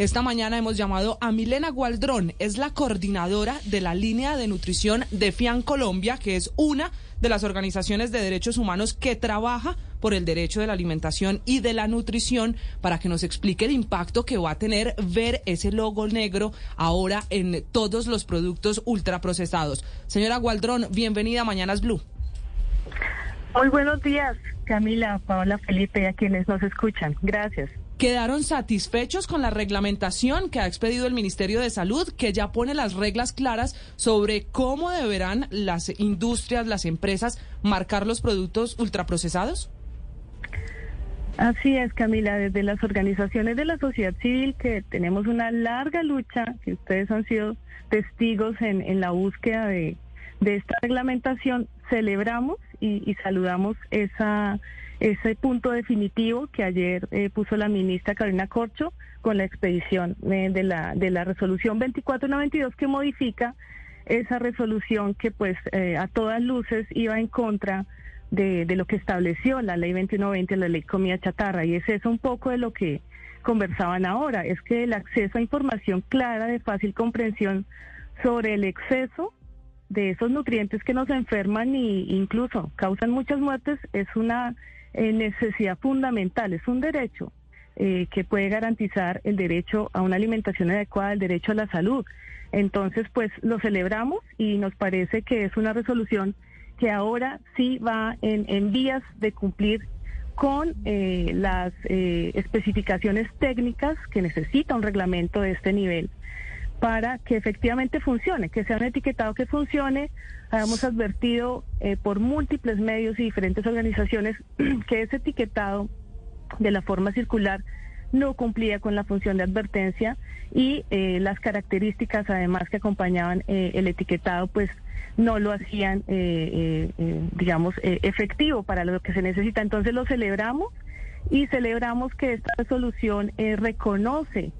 Esta mañana hemos llamado a Milena Gualdrón, es la coordinadora de la línea de nutrición de FIAN Colombia, que es una de las organizaciones de derechos humanos que trabaja por el derecho de la alimentación y de la nutrición para que nos explique el impacto que va a tener ver ese logo negro ahora en todos los productos ultraprocesados. Señora Gualdrón, bienvenida a Mañanas Blue. Muy buenos días, Camila, Paola, Felipe, a quienes nos escuchan. Gracias. ¿Quedaron satisfechos con la reglamentación que ha expedido el Ministerio de Salud, que ya pone las reglas claras sobre cómo deberán las industrias, las empresas, marcar los productos ultraprocesados? Así es, Camila, desde las organizaciones de la sociedad civil que tenemos una larga lucha, que ustedes han sido testigos en, la búsqueda de, esta reglamentación, celebramos y saludamos esa ese punto definitivo que ayer eh, puso la ministra Carolina Corcho con la expedición eh, de, la, de la resolución 2492 que modifica esa resolución que pues eh, a todas luces iba en contra de, lo que estableció la ley 2120, la ley comida chatarra. Y es eso un poco de lo que conversaban ahora, es que el acceso a información clara, de fácil comprensión sobre el exceso de esos nutrientes que nos enferman e incluso causan muchas muertes es una eh, necesidad fundamental, es un derecho eh, que puede garantizar el derecho a una alimentación adecuada, el derecho a la salud. Entonces, pues lo celebramos y nos parece que es una resolución que ahora sí va en, vías de cumplir con eh, las especificaciones técnicas que necesita un reglamento de este nivel para que efectivamente funcione, que sea un etiquetado que funcione. Hemos advertido eh, por múltiples medios y diferentes organizaciones que ese etiquetado de la forma circular no cumplía con la función de advertencia y eh, las características además que acompañaban eh, el etiquetado pues no lo hacían digamos efectivo para lo que se necesita. Entonces lo celebramos y celebramos que esta resolución reconoce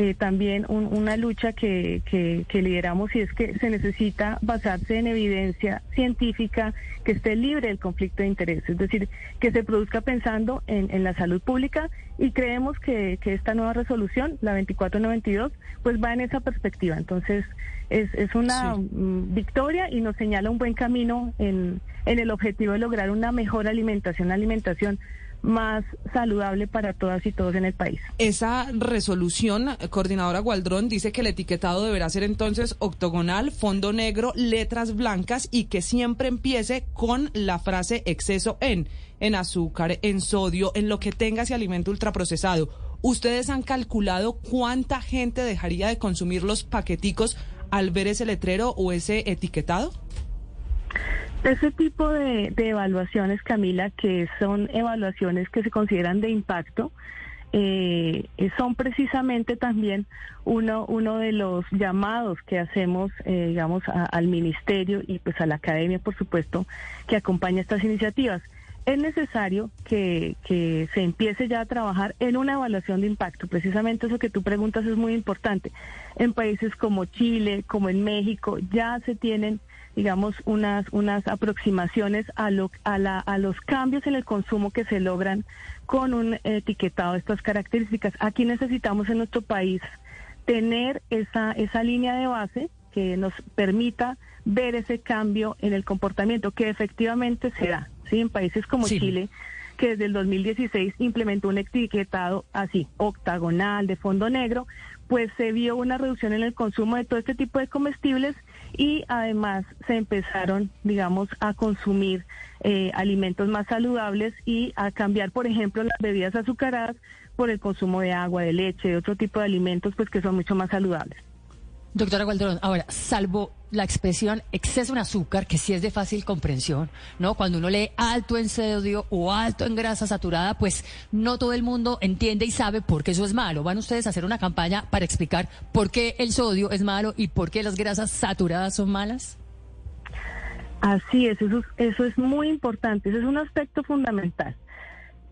eh, también una lucha que, que, lideramos y es que se necesita basarse en evidencia científica que esté libre del conflicto de intereses, es decir, que se produzca pensando en, la salud pública y creemos que, esta nueva resolución, la 2492, pues va en esa perspectiva. Entonces, es, es una mm, victoria y nos señala un buen camino en, en el objetivo de lograr una mejor alimentación, alimentación más saludable para todas y todos en el país. Esa resolución, coordinadora Gualdrón, dice que el etiquetado deberá ser entonces octogonal, fondo negro, letras blancas y que siempre empiece con la frase exceso en, en azúcar, en sodio, en lo que tenga ese alimento ultraprocesado. ¿Ustedes han calculado cuánta gente dejaría de consumir los paqueticos al ver ese letrero o ese etiquetado? Ese tipo de, evaluaciones, Camila, que son evaluaciones que se consideran de impacto, eh, son precisamente también uno, uno de los llamados que hacemos, eh, digamos, al ministerio y pues a la academia, por supuesto, que acompaña estas iniciativas. Es necesario que, que se empiece ya a trabajar en una evaluación de impacto. Precisamente eso que tú preguntas es muy importante. En países como Chile, como en México, ya se tienen digamos, unas, unas aproximaciones a, lo, a, la, a los cambios en el consumo que se logran con un etiquetado de estas características. Aquí necesitamos en nuestro país tener esa, esa línea de base que nos permita ver ese cambio en el comportamiento que efectivamente se da. ¿sí? En países como Chile, que desde el 2016 implementó un etiquetado así, octagonal, de fondo negro, pues se vio una reducción en el consumo de todo este tipo de comestibles y además se empezaron, digamos, a consumir eh, alimentos más saludables y a cambiar, por ejemplo, las bebidas azucaradas por el consumo de agua, de leche, de otro tipo de alimentos, pues que son mucho más saludables. Doctora Gualdrón, ahora, salvo la expresión exceso en azúcar, que sí es de fácil comprensión, ¿no? Cuando uno lee alto en sodio o alto en grasa saturada, pues no todo el mundo entiende y sabe por qué eso es malo. ¿Van ustedes a hacer una campaña para explicar por qué el sodio es malo y por qué las grasas saturadas son malas? Así es, eso, eso es muy importante, ese es un aspecto fundamental.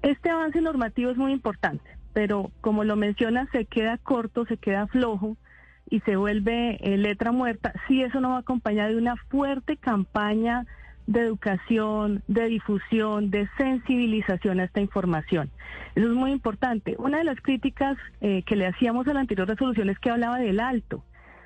Este avance normativo es muy importante, pero como lo menciona, se queda corto, se queda flojo y se vuelve eh, letra muerta, si eso no va acompañado de una fuerte campaña de educación, de difusión, de sensibilización a esta información. Eso es muy importante. Una de las críticas eh, que le hacíamos a la anterior resolución es que hablaba del alto.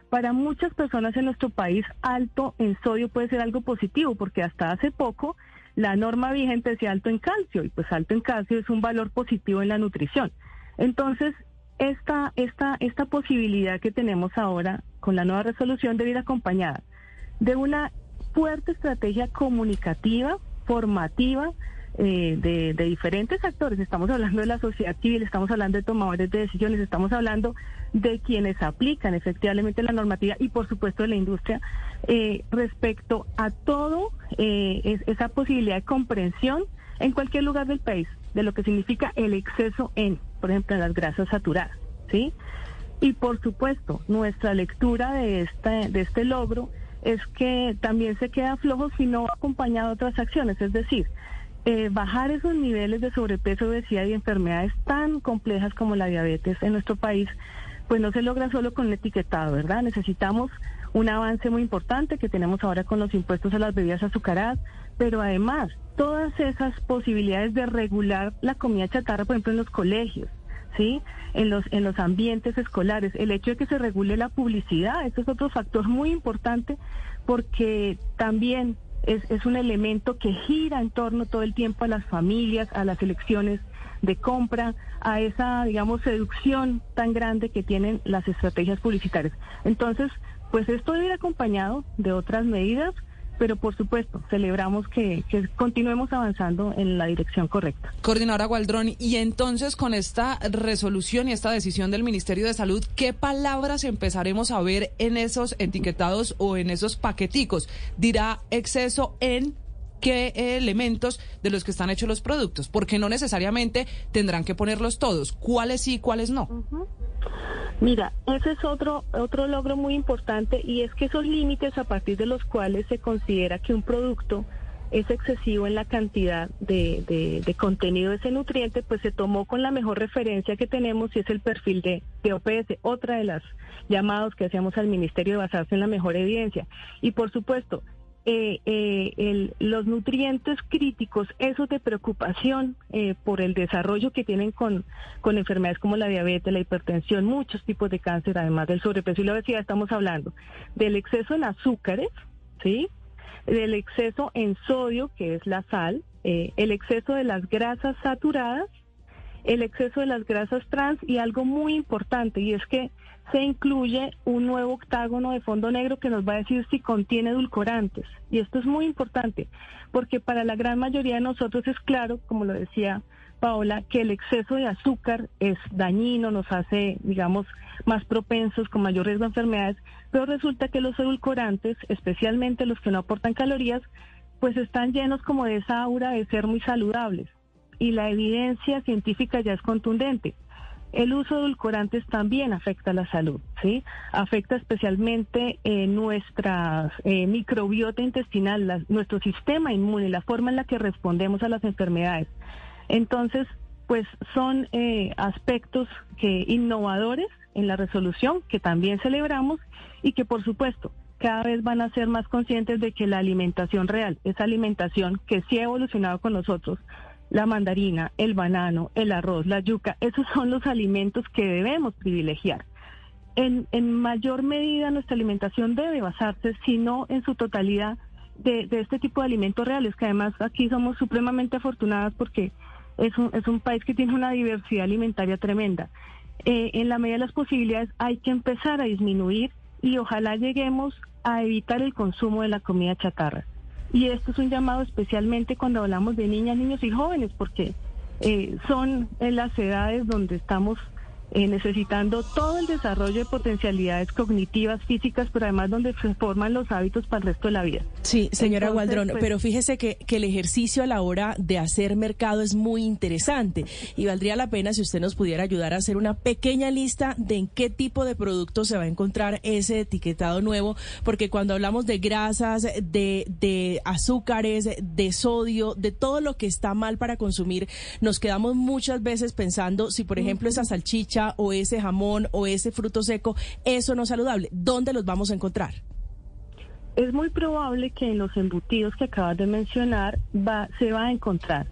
Para muchas personas en nuestro país, alto en sodio puede ser algo positivo, porque hasta hace poco la norma vigente decía alto en calcio, y pues alto en calcio es un valor positivo en la nutrición. Entonces, esta, esta, esta posibilidad que tenemos ahora con la nueva resolución debe ir acompañada de una fuerte estrategia comunicativa, formativa, eh, de, diferentes actores. Estamos hablando de la sociedad civil, estamos hablando de tomadores de decisiones, estamos hablando de quienes aplican efectivamente la normativa y por supuesto de la industria eh, respecto a todo eh, esa posibilidad de comprensión en cualquier lugar del país de lo que significa el exceso en, por ejemplo, en las grasas saturadas, ¿sí? Y por supuesto, nuestra lectura de, esta, de este logro es que también se queda flojo si no acompañado otras acciones, es decir, eh, bajar esos niveles de sobrepeso, obesidad y enfermedades tan complejas como la diabetes en nuestro país, pues no se logra solo con el etiquetado, ¿verdad? Necesitamos un avance muy importante que tenemos ahora con los impuestos a las bebidas azucaradas, pero además todas esas posibilidades de regular la comida chatarra, por ejemplo, en los colegios, ¿sí? En los, en los ambientes escolares. El hecho de que se regule la publicidad, esto es otro factor muy importante porque también es, es un elemento que gira en torno todo el tiempo a las familias, a las elecciones de compra, a esa, digamos, seducción tan grande que tienen las estrategias publicitarias. Entonces, pues esto debe ir acompañado de otras medidas pero por supuesto celebramos que, continuemos avanzando en la dirección correcta. Coordinadora Gualdrón, y entonces con esta resolución y esta decisión del Ministerio de Salud, ¿qué palabras empezaremos a ver en esos etiquetados o en esos paqueticos? ¿Dirá exceso en qué elementos de los que están hechos los productos? Porque no necesariamente tendrán que ponerlos todos. ¿Cuáles sí, cuáles no? Mira, ese es otro, otro logro muy importante y es que esos límites a partir de los cuales se considera que un producto es excesivo en la cantidad de, de, contenido de ese nutriente, pues se tomó con la mejor referencia que tenemos y es el perfil de, de OPS, otra de las llamados que hacíamos al Ministerio de basarse en la mejor evidencia. Y por supuesto, eh, eh, los nutrientes críticos, esos de preocupación eh, por el desarrollo que tienen con, con enfermedades como la diabetes, la hipertensión, muchos tipos de cáncer, además del sobrepeso y la obesidad, estamos hablando del exceso en azúcares, ¿sí? Del exceso en sodio, que es la sal, eh, el exceso de las grasas saturadas, el exceso de las grasas trans y algo muy importante, y es que se incluye un nuevo octágono de fondo negro que nos va a decir si contiene edulcorantes. Y esto es muy importante, porque para la gran mayoría de nosotros es claro, como lo decía Paola, que el exceso de azúcar es dañino, nos hace, digamos, más propensos, con mayor riesgo de enfermedades, pero resulta que los edulcorantes, especialmente los que no aportan calorías, pues están llenos como de esa aura de ser muy saludables. Y la evidencia científica ya es contundente. El uso de edulcorantes también afecta la salud, ¿sí? Afecta especialmente eh, nuestra eh, microbiota intestinal, nuestro sistema inmune, la forma en la que respondemos a las enfermedades. Entonces, pues son eh, aspectos que innovadores en la resolución que también celebramos y que por supuesto cada vez van a ser más conscientes de que la alimentación real, esa alimentación que sí ha evolucionado con nosotros, la mandarina, el banano, el arroz, la yuca, esos son los alimentos que debemos privilegiar. En, en mayor medida nuestra alimentación debe basarse, si no en su totalidad, de, este tipo de alimentos reales, que además aquí somos supremamente afortunadas porque es un, es un país que tiene una diversidad alimentaria tremenda. Eh, en la medida de las posibilidades hay que empezar a disminuir y ojalá lleguemos a evitar el consumo de la comida chatarra. Y esto es un llamado especialmente cuando hablamos de niñas, niños y jóvenes, porque eh, son en las edades donde estamos eh, necesitando todo el desarrollo de potencialidades cognitivas, físicas, pero además donde se forman los hábitos para el resto de la vida. Sí, señora Gualdrón, pues, pero fíjese que, que, el ejercicio a la hora de hacer mercado es muy interesante y valdría la pena si usted nos pudiera ayudar a hacer una pequeña lista de en qué tipo de productos se va a encontrar ese etiquetado nuevo, porque cuando hablamos de grasas, de, de azúcares, de sodio, de todo lo que está mal para consumir, nos quedamos muchas veces pensando si, por ejemplo, esa salchicha o ese jamón o ese fruto seco, eso no es saludable. ¿Dónde los vamos a encontrar? es muy probable que en los embutidos que acabas de mencionar se va a encontrar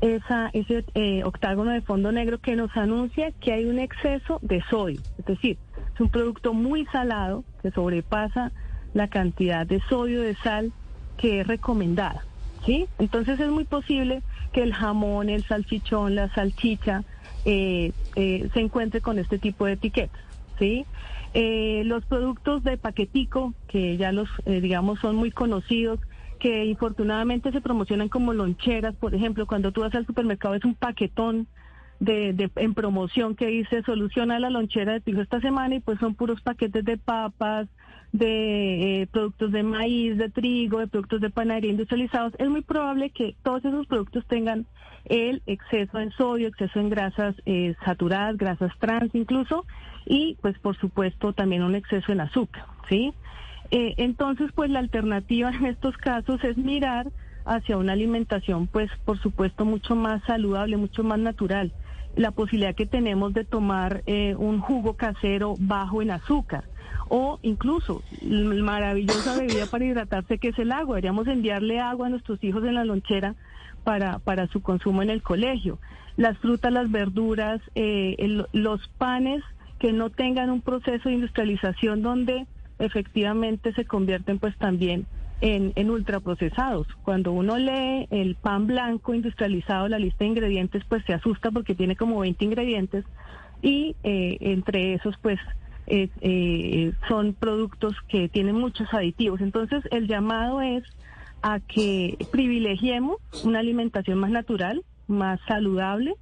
ese eh, octágono de fondo negro que nos anuncia que hay un exceso de sodio. Es decir, es un producto muy salado que sobrepasa la cantidad de sodio, de sal que es recomendada. ¿sí? Entonces es muy posible que el jamón, el salchichón, la salchicha eh, eh, se encuentre con este tipo de etiquetas. ¿sí? los productos de paquetico, que ya los, digamos, son muy conocidos, que infortunadamente se promocionan como loncheras, por ejemplo, cuando tú vas al supermercado es un paquetón de, en promoción que dice soluciona la lonchera de tu esta semana y pues son puros paquetes de papas, de eh, productos de maíz, de trigo, de productos de panadería industrializados, es muy probable que todos esos productos tengan el exceso en sodio, exceso en grasas eh, saturadas, grasas trans incluso, y pues por supuesto también un exceso en azúcar, ¿sí? Eh, entonces, pues la alternativa en estos casos es mirar hacia una alimentación, pues por supuesto, mucho más saludable, mucho más natural. La posibilidad que tenemos de tomar eh, un jugo casero bajo en azúcar o incluso la maravillosa bebida para hidratarse que es el agua. Deberíamos enviarle agua a nuestros hijos en la lonchera para, para su consumo en el colegio. Las frutas, las verduras, eh, los panes que no tengan un proceso de industrialización donde efectivamente se convierten pues también en, en, ultraprocesados. Cuando uno lee el pan blanco industrializado, la lista de ingredientes, pues se asusta porque tiene como 20 ingredientes y eh, entre esos pues eh, eh, son productos que tienen muchos aditivos. Entonces el llamado es a que privilegiemos una alimentación más natural, más saludable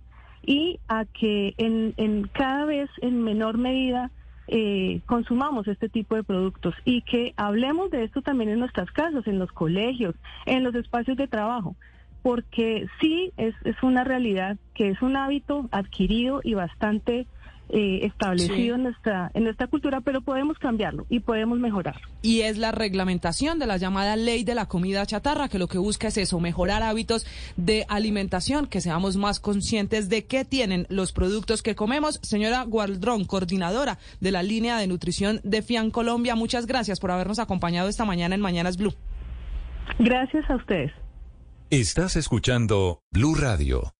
y a que en, en cada vez en menor medida eh, consumamos este tipo de productos y que hablemos de esto también en nuestras casas, en los colegios, en los espacios de trabajo, porque sí es, es una realidad que es un hábito adquirido y bastante eh, establecido en nuestra en nuestra cultura, pero podemos cambiarlo y podemos mejorarlo. Y es la reglamentación de la llamada ley de la comida chatarra, que lo que busca es eso, mejorar hábitos de alimentación, que seamos más conscientes de qué tienen los productos que comemos. Señora Gualdrón, coordinadora de la línea de nutrición de FIAN Colombia, muchas gracias por habernos acompañado esta mañana en Mañanas Blue. Gracias a ustedes. Estás escuchando Blue Radio.